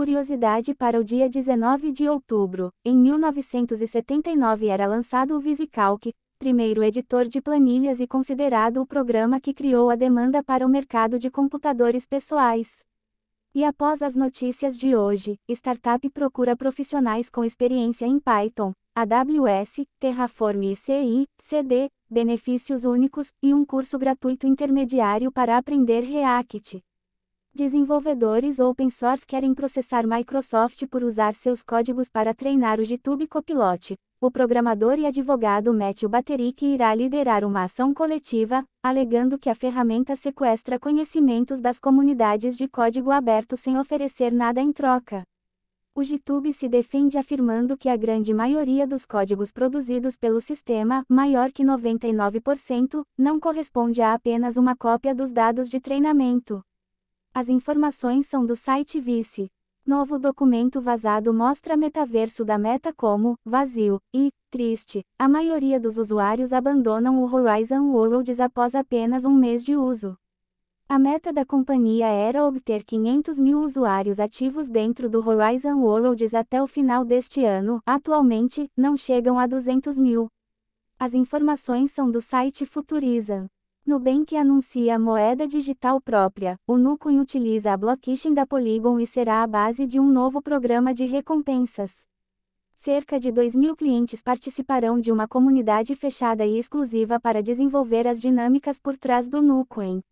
curiosidade para o dia 19 de outubro, em 1979 era lançado o VisiCalc, primeiro editor de planilhas e considerado o programa que criou a demanda para o mercado de computadores pessoais. E após as notícias de hoje, startup procura profissionais com experiência em Python, AWS, Terraform e CI, CD, benefícios únicos e um curso gratuito intermediário para aprender React. Desenvolvedores open source querem processar Microsoft por usar seus códigos para treinar o GitHub Copilot. O programador e advogado Matthew Baterick irá liderar uma ação coletiva, alegando que a ferramenta sequestra conhecimentos das comunidades de código aberto sem oferecer nada em troca. O GitHub se defende afirmando que a grande maioria dos códigos produzidos pelo sistema, maior que 99%, não corresponde a apenas uma cópia dos dados de treinamento. As informações são do site Vice. Novo documento vazado mostra metaverso da Meta como vazio e triste. A maioria dos usuários abandonam o Horizon Worlds após apenas um mês de uso. A meta da companhia era obter 500 mil usuários ativos dentro do Horizon Worlds até o final deste ano. Atualmente, não chegam a 200 mil. As informações são do site Futurizan. Nubank anuncia moeda digital própria. O Nucoin utiliza a blockchain da Polygon e será a base de um novo programa de recompensas. Cerca de 2 mil clientes participarão de uma comunidade fechada e exclusiva para desenvolver as dinâmicas por trás do Nucoin.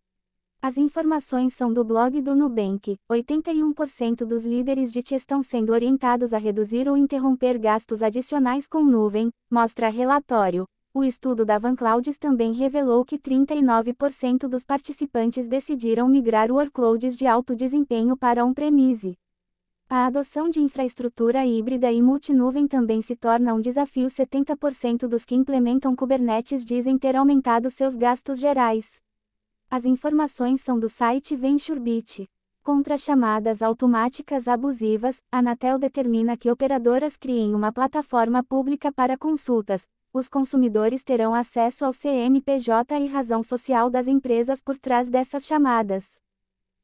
As informações são do blog do Nubank. 81% dos líderes de TI estão sendo orientados a reduzir ou interromper gastos adicionais com nuvem, mostra relatório. O estudo da VanClouds também revelou que 39% dos participantes decidiram migrar workloads de alto desempenho para on-premise. A adoção de infraestrutura híbrida e multinuvem também se torna um desafio. 70% dos que implementam Kubernetes dizem ter aumentado seus gastos gerais. As informações são do site VentureBeat. Contra chamadas automáticas abusivas, a Anatel determina que operadoras criem uma plataforma pública para consultas, os consumidores terão acesso ao CNPJ e razão social das empresas por trás dessas chamadas.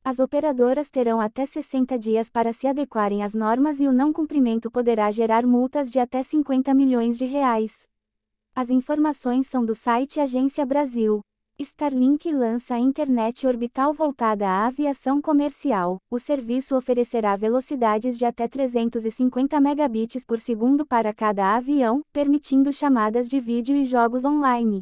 As operadoras terão até 60 dias para se adequarem às normas e o não cumprimento poderá gerar multas de até 50 milhões de reais. As informações são do site Agência Brasil. Starlink lança a internet orbital voltada à aviação comercial. O serviço oferecerá velocidades de até 350 megabits por segundo para cada avião, permitindo chamadas de vídeo e jogos online.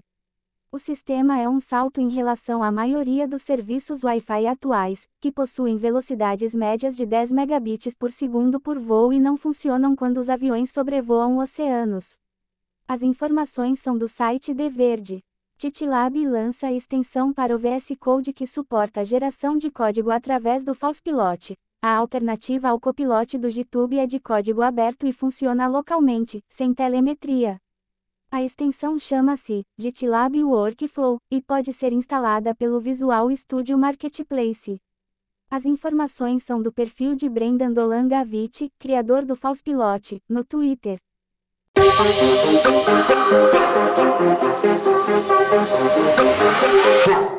O sistema é um salto em relação à maioria dos serviços Wi-Fi atuais, que possuem velocidades médias de 10 megabits por segundo por voo e não funcionam quando os aviões sobrevoam oceanos. As informações são do site De Verde. TiTlab lança a extensão para o VS Code que suporta a geração de código através do FalsePilot. A alternativa ao copilote do GitHub é de código aberto e funciona localmente, sem telemetria. A extensão chama-se GitLab Workflow e pode ser instalada pelo Visual Studio Marketplace. As informações são do perfil de Brendan Dolan Gavit, criador do FalsePilot, no Twitter. Huh.